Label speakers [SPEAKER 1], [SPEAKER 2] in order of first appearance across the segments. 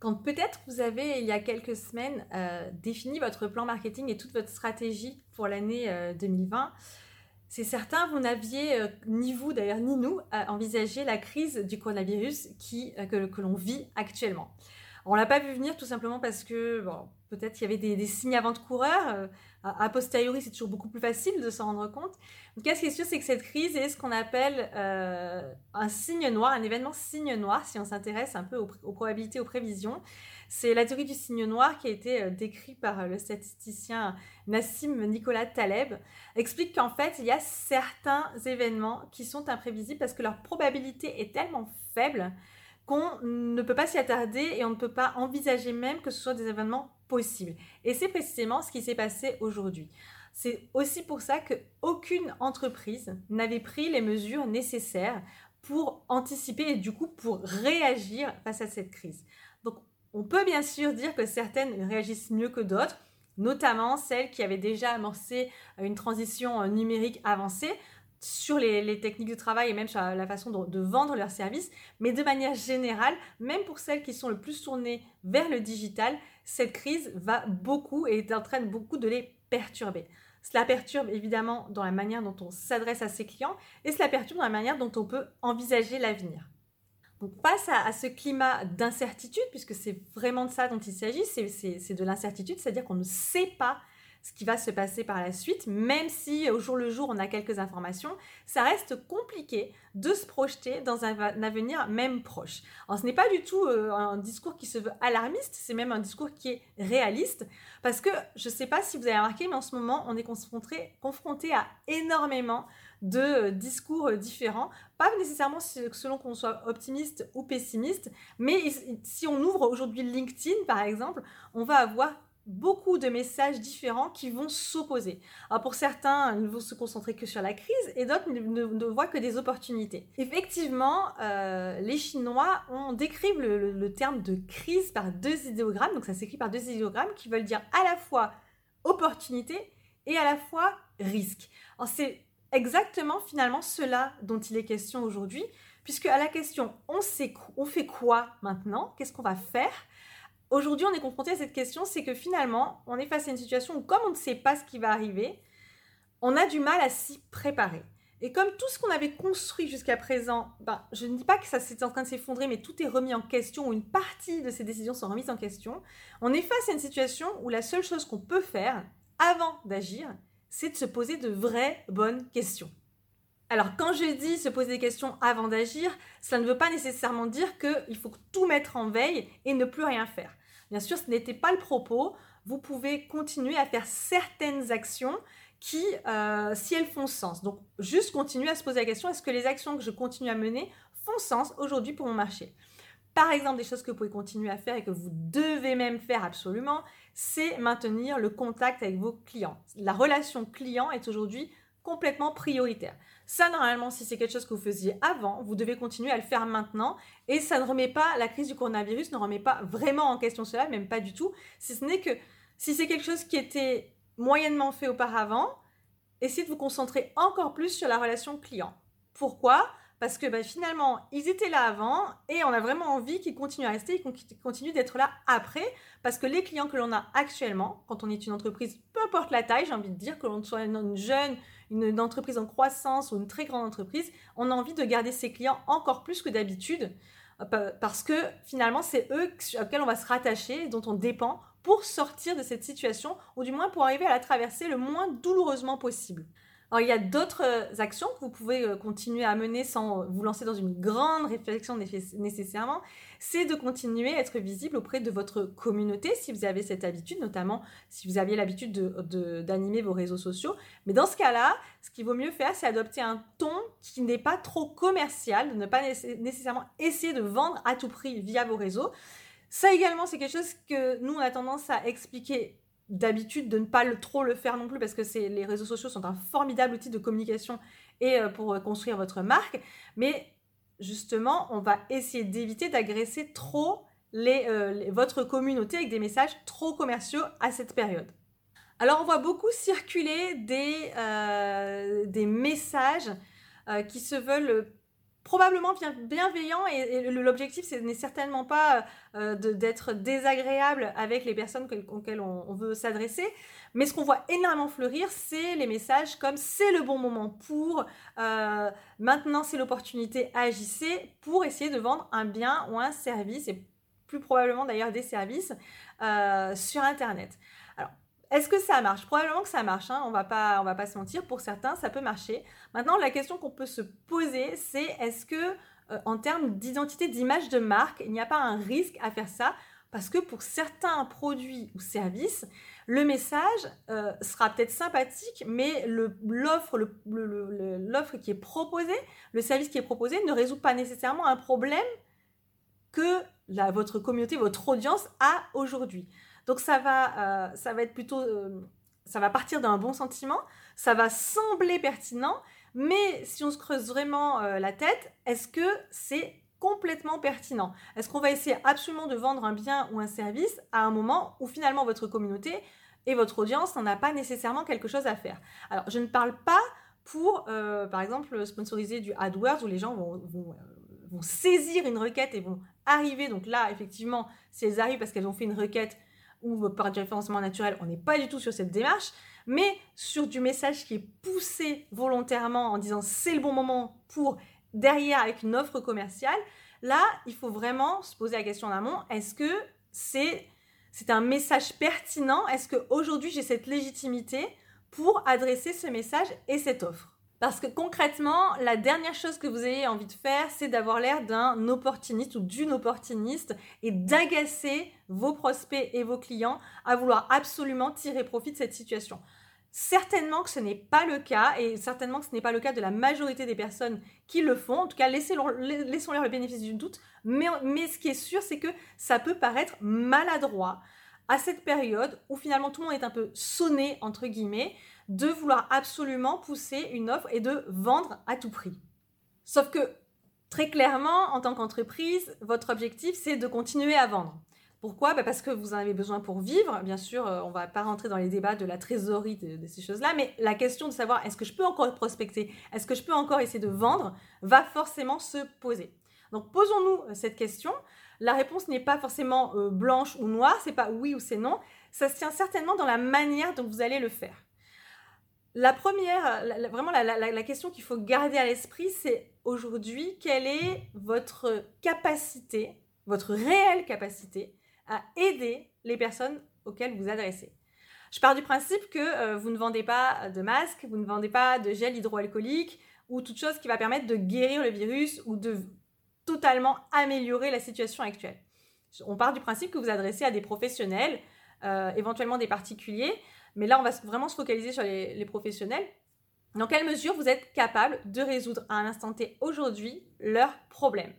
[SPEAKER 1] Quand peut-être vous avez, il y a quelques semaines, euh, défini votre plan marketing et toute votre stratégie pour l'année 2020, euh, c'est certain, vous n'aviez, euh, ni vous d'ailleurs, ni nous, envisagé la crise du coronavirus qui, que, l'on vit actuellement. on ne l'a pas vu venir tout simplement parce que bon, peut-être qu'il y avait des, signes avant-coureurs. a posteriori, c'est toujours beaucoup plus facile de s'en rendre compte. En tout cas, ce qui est sûr, c'est que cette crise est ce qu'on appelle euh, un signe noir, un événement signe noir, si on s'intéresse un peu aux, probabilités, aux prévisions. C'est la théorie du signe noir qui a été euh, décrite par euh, le statisticien Nassim Nicolas Taleb, explique qu'en fait, il y a certains événements qui sont imprévisibles parce que leur probabilité est tellement faible qu'on ne peut pas s'y attarder et on ne peut pas envisager même que ce soit des événements possibles. Et c'est précisément ce qui s'est passé aujourd'hui. C'est aussi pour ça qu'aucune entreprise n'avait pris les mesures nécessaires pour anticiper et du coup pour réagir face à cette crise. Donc on peut bien sûr dire que certaines réagissent mieux que d'autres, notamment celles qui avaient déjà amorcé une transition numérique avancée sur les, techniques de travail et même sur la façon de, vendre leurs services. Mais de manière générale, même pour celles qui sont le plus tournées vers le digital, cette crise va beaucoup et entraîne beaucoup de les perturber. Cela perturbe évidemment dans la manière dont on s'adresse à ses clients et cela perturbe dans la manière dont on peut envisager l'avenir. Donc face à, ce climat d'incertitude, puisque c'est vraiment de ça dont il s'agit, c'est de l'incertitude, c'est-à-dire qu'on ne sait pas ce qui va se passer par la suite, même si au jour le jour on a quelques informations, ça reste compliqué de se projeter dans un, avenir même proche. Alors ce n'est pas du tout euh, un discours qui se veut alarmiste, c'est même un discours qui est réaliste, parce que je ne sais pas si vous avez remarqué, mais en ce moment on est confronté, à énormément de euh, discours euh, différents, pas nécessairement selon qu'on soit optimiste ou pessimiste, mais si on ouvre aujourd'hui LinkedIn par exemple, on va avoir beaucoup de messages différents qui vont s'opposer. Alors pour certains, ils vont se concentrer que sur la crise et d'autres ne, voient que des opportunités. Effectivement, euh, les Chinois ont décrit le, terme de crise par deux idéogrammes, donc ça s'écrit par deux idéogrammes qui veulent dire à la fois opportunité et à la fois risque. C'est exactement finalement cela dont il est question aujourd'hui, puisque à la question on, sait, on fait quoi maintenant, qu'est-ce qu'on va faire? Aujourd'hui, on est confronté à cette question, c'est que finalement, on est face à une situation où comme on ne sait pas ce qui va arriver, on a du mal à s'y préparer. Et comme tout ce qu'on avait construit jusqu'à présent, ben, je ne dis pas que ça c'est en train de s'effondrer, mais tout est remis en question, ou une partie de ces décisions sont remises en question, on est face à une situation où la seule chose qu'on peut faire avant d'agir, c'est de se poser de vraies bonnes questions. Alors quand je dis se poser des questions avant d'agir, cela ne veut pas nécessairement dire qu'il faut tout mettre en veille et ne plus rien faire. Bien sûr, ce n'était pas le propos. Vous pouvez continuer à faire certaines actions qui, euh, si elles font sens. Donc, juste continuer à se poser la question, est-ce que les actions que je continue à mener font sens aujourd'hui pour mon marché? Par exemple, des choses que vous pouvez continuer à faire et que vous devez même faire absolument, c'est maintenir le contact avec vos clients. La relation client est aujourd'hui complètement prioritaire. Ça, normalement, si c'est quelque chose que vous faisiez avant, vous devez continuer à le faire maintenant. Et ça ne remet pas, la crise du coronavirus ne remet pas vraiment en question cela, même pas du tout. Si ce n'est que si c'est quelque chose qui était moyennement fait auparavant, essayez de vous concentrer encore plus sur la relation client. Pourquoi? Parce que bah, finalement, ils étaient là avant et on a vraiment envie qu'ils continuent à rester, qu'ils continuent d'être là après, parce que les clients que l'on a actuellement, quand on est une entreprise, peu importe la taille, j'ai envie de dire, que l'on soit une jeune, une, entreprise en croissance ou une très grande entreprise, on a envie de garder ses clients encore plus que d'habitude, euh, parce que finalement, c'est eux auxquels on va se rattacher, dont on dépend pour sortir de cette situation, ou du moins pour arriver à la traverser le moins douloureusement possible. Alors, il y a d'autres euh, actions que vous pouvez euh, continuer à mener sans vous lancer dans une grande réflexion nécessairement. C'est de continuer à être visible auprès de votre communauté si vous avez cette habitude, notamment si vous aviez l'habitude d'animer vos réseaux sociaux. Mais dans ce cas-là, ce qu'il vaut mieux faire, c'est adopter un ton qui n'est pas trop commercial, de ne pas nécessairement essayer de vendre à tout prix via vos réseaux. Ça également, c'est quelque chose que nous, on a tendance à expliquer d'habitude de ne pas trop le faire non plus parce que les réseaux sociaux sont un formidable outil de communication et euh, pour euh, construire votre marque. Mais justement, on va essayer d'éviter d'agresser trop euh, votre communauté avec des messages trop commerciaux à cette période. Alors on voit beaucoup circuler des messages qui se veulent probablement bienveillant et, l'objectif n'est certainement pas euh, d'être désagréable avec les personnes auxquelles on, veut s'adresser, mais ce qu'on voit énormément fleurir, c'est les messages comme c'est le bon moment pour, euh, maintenant c'est l'opportunité, agissez pour essayer de vendre un bien ou un service, et plus probablement d'ailleurs des services euh, sur Internet. Est-ce que ça marche? Probablement que ça marche, hein. on va pas, on va pas se mentir, pour certains ça peut marcher. Maintenant, la question qu'on peut se poser, c'est est-ce que euh, en termes d'identité, d'image de marque, il n'y a pas un risque à faire ça? Parce que pour certains produits ou services, le message euh, sera peut-être sympathique, mais l'offre qui est proposée, le service qui est proposé ne résout pas nécessairement un problème que votre communauté, votre audience a aujourd'hui. Donc ça va, euh, ça va être plutôt, euh, ça va partir d'un bon sentiment, ça va sembler pertinent, mais si on se creuse vraiment euh, la tête, est-ce que c'est complètement pertinent? Est-ce qu'on va essayer absolument de vendre un bien ou un service à un moment où finalement votre communauté et votre audience n'en a pas nécessairement quelque chose à faire? Alors je ne parle pas pour, par exemple, sponsoriser du AdWords où les gens vont, vont saisir une requête et vont arriver. Donc là, effectivement, si elles arrivent parce qu'elles ont fait une requête ou par du référencement naturel, on n'est pas du tout sur cette démarche, mais sur du message qui est poussé volontairement en disant c'est le bon moment pour derrière avec une offre commerciale, là, il faut vraiment se poser la question en amont, est-ce que c'est c'est un message pertinent? Est-ce qu'aujourd'hui j'ai cette légitimité pour adresser ce message et cette offre? Parce que concrètement, la dernière chose que vous ayez envie de faire, c'est d'avoir l'air d'un opportuniste ou d'une opportuniste et d'agacer vos prospects et vos clients à vouloir absolument tirer profit de cette situation. Certainement que ce n'est pas le cas et certainement que ce n'est pas le cas de la majorité des personnes qui le font. En tout cas, laissons-leur le bénéfice du doute. Mais, mais ce qui est sûr, c'est que ça peut paraître maladroit à cette période où finalement tout le monde est un peu sonné, entre guillemets, de vouloir absolument pousser une offre et de vendre à tout prix. Sauf que très clairement, en tant qu'entreprise, votre objectif, c'est de continuer à vendre. Pourquoi? Bah, Parce que vous en avez besoin pour vivre. Bien sûr, euh, on ne va pas rentrer dans les débats de la trésorerie de, ces choses-là, mais la question de savoir est-ce que je peux encore prospecter, est-ce que je peux encore essayer de vendre, va forcément se poser. Donc posons-nous euh, cette question. La réponse n'est pas forcément euh, blanche ou noire, c'est pas oui ou c'est non. Ça se tient certainement dans la manière dont vous allez le faire. La première, vraiment la, question qu'il faut garder à l'esprit, c'est aujourd'hui, quelle est votre capacité, votre réelle capacité à aider les personnes auxquelles vous adressez? Je pars du principe que euh, vous ne vendez pas de masque, vous ne vendez pas de gel hydroalcoolique ou toute chose qui va permettre de guérir le virus ou de totalement améliorer la situation actuelle. On part du principe que vous adressez à des professionnels, euh, éventuellement des particuliers, mais là, on va vraiment se focaliser sur les, professionnels. Dans quelle mesure vous êtes capable de résoudre à un instant T aujourd'hui leurs problèmes?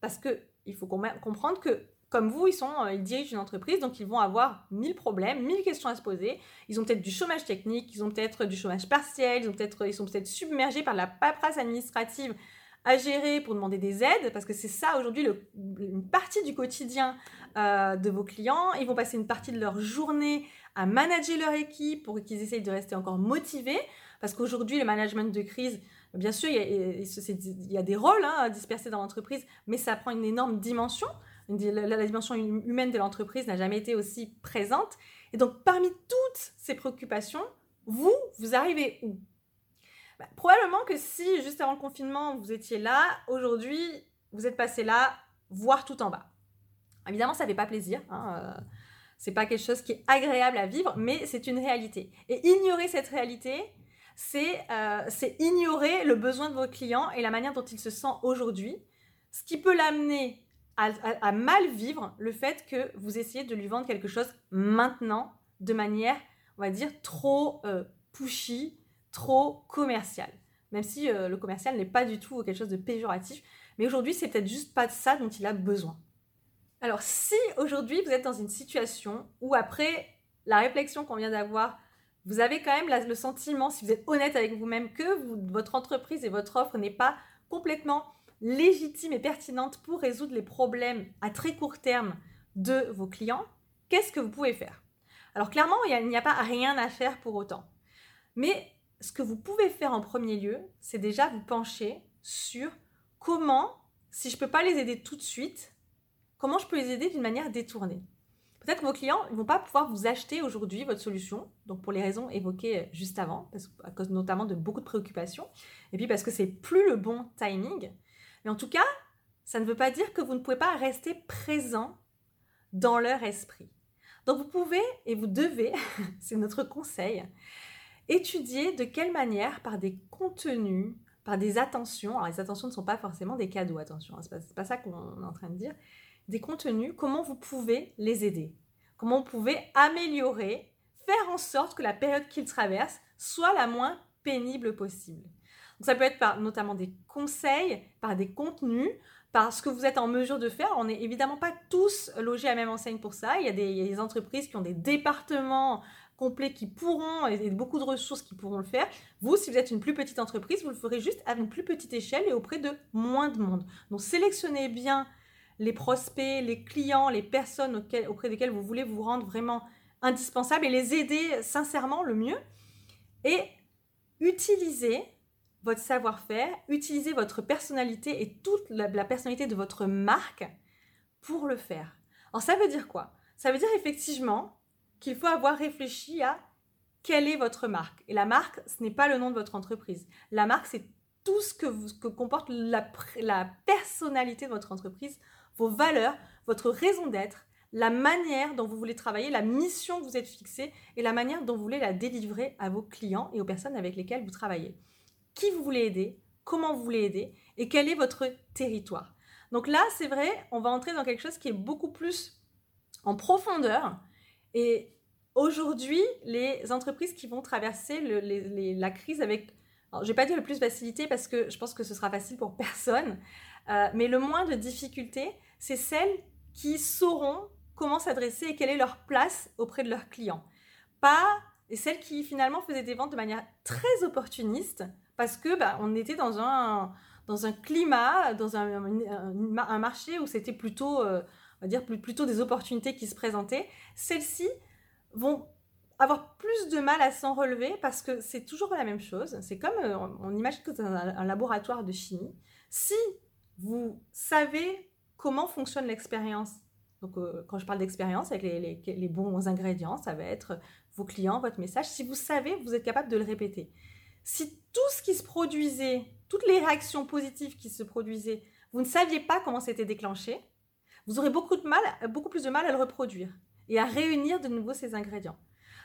[SPEAKER 1] Parce qu'il faut comprendre que comme vous, ils, sont, euh, ils dirigent une entreprise, donc ils vont avoir mille problèmes, mille questions à se poser. Ils ont peut-être du chômage technique, ils ont peut-être du chômage partiel, ils, ont peut ils sont peut-être submergés par la paperasse administrative à gérer pour demander des aides, parce que c'est ça aujourd'hui une partie du quotidien euh, de vos clients. Ils vont passer une partie de leur journée à manager leur équipe pour qu'ils essayent de rester encore motivés. Parce qu'aujourd'hui, le management de crise, bien sûr, il y a, des rôles hein, dispersés dans l'entreprise, mais ça prend une énorme dimension. La, dimension humaine de l'entreprise n'a jamais été aussi présente. Et donc, parmi toutes ces préoccupations, vous, vous arrivez où? Bah, Probablement que si, juste avant le confinement, vous étiez là, aujourd'hui, vous êtes passé là, voire tout en bas. Évidemment, ça ne fait pas plaisir. Hein, euh, c'est pas quelque chose qui est agréable à vivre, mais c'est une réalité. Et ignorer cette réalité, c'est euh, ignorer le besoin de vos clients et la manière dont ils se sentent aujourd'hui, ce qui peut l'amener à, mal vivre le fait que vous essayez de lui vendre quelque chose maintenant de manière, on va dire, trop euh, pushy, trop commercial. Même si euh, le commercial n'est pas du tout quelque chose de péjoratif, mais aujourd'hui, c'est peut-être juste pas de ça dont il a besoin. Alors si aujourd'hui vous êtes dans une situation où après la réflexion qu'on vient d'avoir, vous avez quand même le sentiment, si vous êtes honnête avec vous-même, que votre entreprise et votre offre n'est pas complètement légitime et pertinente pour résoudre les problèmes à très court terme de vos clients, qu'est-ce que vous pouvez faire? Alors clairement, il n'y a, a, pas rien à faire pour autant. Mais ce que vous pouvez faire en premier lieu, c'est déjà vous pencher sur comment, si je ne peux pas les aider tout de suite, comment je peux les aider d'une manière détournée? Peut-être que vos clients ne vont pas pouvoir vous acheter aujourd'hui votre solution, donc pour les raisons évoquées euh, juste avant, parce, à cause notamment de beaucoup de préoccupations, et puis parce que c'est plus le bon timing. Mais en tout cas, ça ne veut pas dire que vous ne pouvez pas rester présent dans leur esprit. Donc vous pouvez et vous devez, c'est notre conseil, étudier de quelle manière, par des contenus, par des attentions, alors les attentions ne sont pas forcément des cadeaux, attention, hein, ce n'est pas, pas ça qu'on est en train de dire, des contenus, comment vous pouvez les aider, comment vous pouvez améliorer, faire en sorte que la période qu'ils traversent soit la moins pénible possible? Donc ça peut être par notamment des conseils, par des contenus, par ce que vous êtes en mesure de faire. On n'est évidemment pas tous logés à la même enseigne pour ça. Il y, a des, entreprises qui ont des départements complets qui pourront, et beaucoup de ressources qui pourront le faire. Vous, si vous êtes une plus petite entreprise, vous le ferez juste à une plus petite échelle et auprès de moins de monde. Donc sélectionnez bien les prospects, les clients, les personnes auprès desquelles vous voulez vous rendre vraiment indispensable et les aider sincèrement le mieux. Et utilisez votre savoir-faire, utilisez votre personnalité et toute la, personnalité de votre marque pour le faire. Alors ça veut dire quoi? Ça veut dire effectivement qu'il faut avoir réfléchi à quelle est votre marque. Et la marque, ce n'est pas le nom de votre entreprise. La marque, c'est tout ce que, vous, comporte la personnalité de votre entreprise vos valeurs, votre raison d'être, la manière dont vous voulez travailler, la mission que vous êtes fixée et la manière dont vous voulez la délivrer à vos clients et aux personnes avec lesquelles vous travaillez. Qui vous voulez aider, comment vous voulez aider et quel est votre territoire. Donc là, c'est vrai, on va entrer dans quelque chose qui est beaucoup plus en profondeur. Et aujourd'hui, les entreprises qui vont traverser la crise avec, je ne vais pas dire le plus facilité parce que je pense que ce sera facile pour personne, euh, mais le moins de difficultés, c'est celles qui sauront comment s'adresser et quelle est leur place auprès de leurs clients. Pas et celles qui finalement faisaient des ventes de manière très opportuniste parce que bah, on était dans un, dans un climat, dans un, un, marché où c'était plutôt, euh, on va dire, plutôt des opportunités qui se présentaient. Celles-ci vont avoir plus de mal à s'en relever parce que c'est toujours la même chose. C'est comme, euh, on imagine que c'est un laboratoire de chimie. Si vous savez comment fonctionne l'expérience? Donc, euh, quand je parle d'expérience avec les, bons ingrédients, ça va être vos clients, votre message. Si vous savez, vous êtes capable de le répéter. Si tout ce qui se produisait, toutes les réactions positives qui se produisaient, vous ne saviez pas comment c'était déclenché, vous aurez beaucoup, de mal, beaucoup plus de mal à le reproduire et à réunir de nouveau ces ingrédients.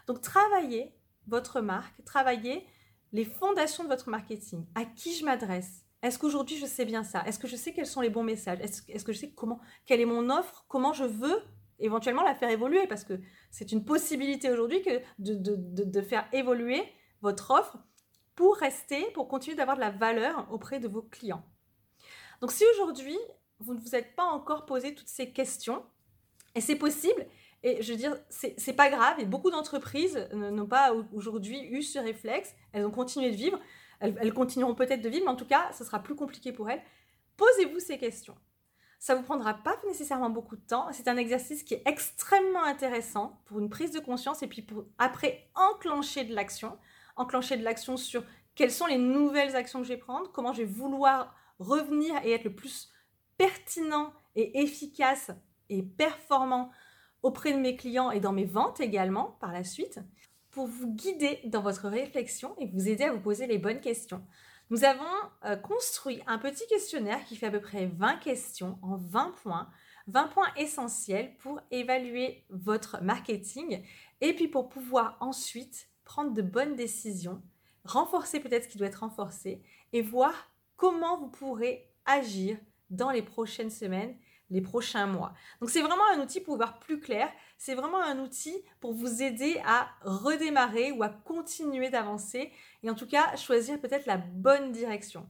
[SPEAKER 1] Donc, travaillez votre marque, travaillez les fondations de votre marketing. À qui je m'adresse est-ce qu'aujourd'hui je sais bien ça? Est-ce que je sais quels sont les bons messages? Est-ce que je sais comment, quelle est mon offre? Comment je veux éventuellement la faire évoluer? Parce que c'est une possibilité aujourd'hui que de, faire évoluer votre offre pour rester, pour continuer d'avoir de la valeur auprès de vos clients. Donc si aujourd'hui vous ne vous êtes pas encore posé toutes ces questions, et c'est possible, et je veux dire, c'est pas grave, et beaucoup d'entreprises n'ont pas aujourd'hui eu ce réflexe, elles ont continué de vivre. Elles, continueront peut-être de vivre, mais en tout cas, ce sera plus compliqué pour elles. Posez-vous ces questions. Ça vous prendra pas nécessairement beaucoup de temps. C'est un exercice qui est extrêmement intéressant pour une prise de conscience et puis pour après enclencher de l'action. Enclencher de l'action sur quelles sont les nouvelles actions que je vais prendre, comment je vais vouloir revenir et être le plus pertinent et efficace et performant auprès de mes clients et dans mes ventes également par la suite pour vous guider dans votre réflexion et vous aider à vous poser les bonnes questions. Nous avons euh, construit un petit questionnaire qui fait à peu près 20 questions en 20 points, 20 points essentiels pour évaluer votre marketing et puis pour pouvoir ensuite prendre de bonnes décisions, renforcer peut-être ce qui doit être renforcé et voir comment vous pourrez agir dans les prochaines semaines les prochains mois. Donc c'est vraiment un outil pour voir plus clair, c'est vraiment un outil pour vous aider à redémarrer ou à continuer d'avancer et en tout cas choisir peut-être la bonne direction.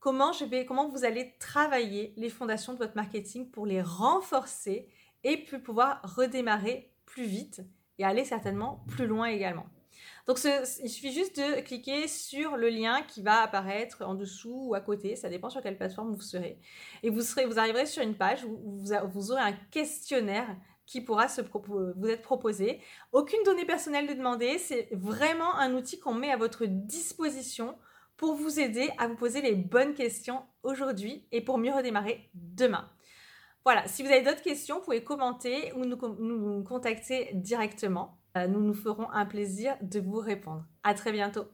[SPEAKER 1] Comment, je vais, comment vous allez travailler les fondations de votre marketing pour les renforcer et pouvoir redémarrer plus vite et aller certainement plus loin également? Donc il suffit juste de cliquer sur le lien qui va apparaître en dessous ou à côté, ça dépend sur quelle plateforme vous serez. Et vous, serez, vous arriverez sur une page où vous, aurez un questionnaire qui pourra vous être proposé. Aucune donnée personnelle de demander, c'est vraiment un outil qu'on met à votre disposition pour vous aider à vous poser les bonnes questions aujourd'hui et pour mieux redémarrer demain. Voilà, si vous avez d'autres questions, vous pouvez commenter ou nous contacter directement. Euh, nous nous ferons un plaisir de vous répondre. À très bientôt.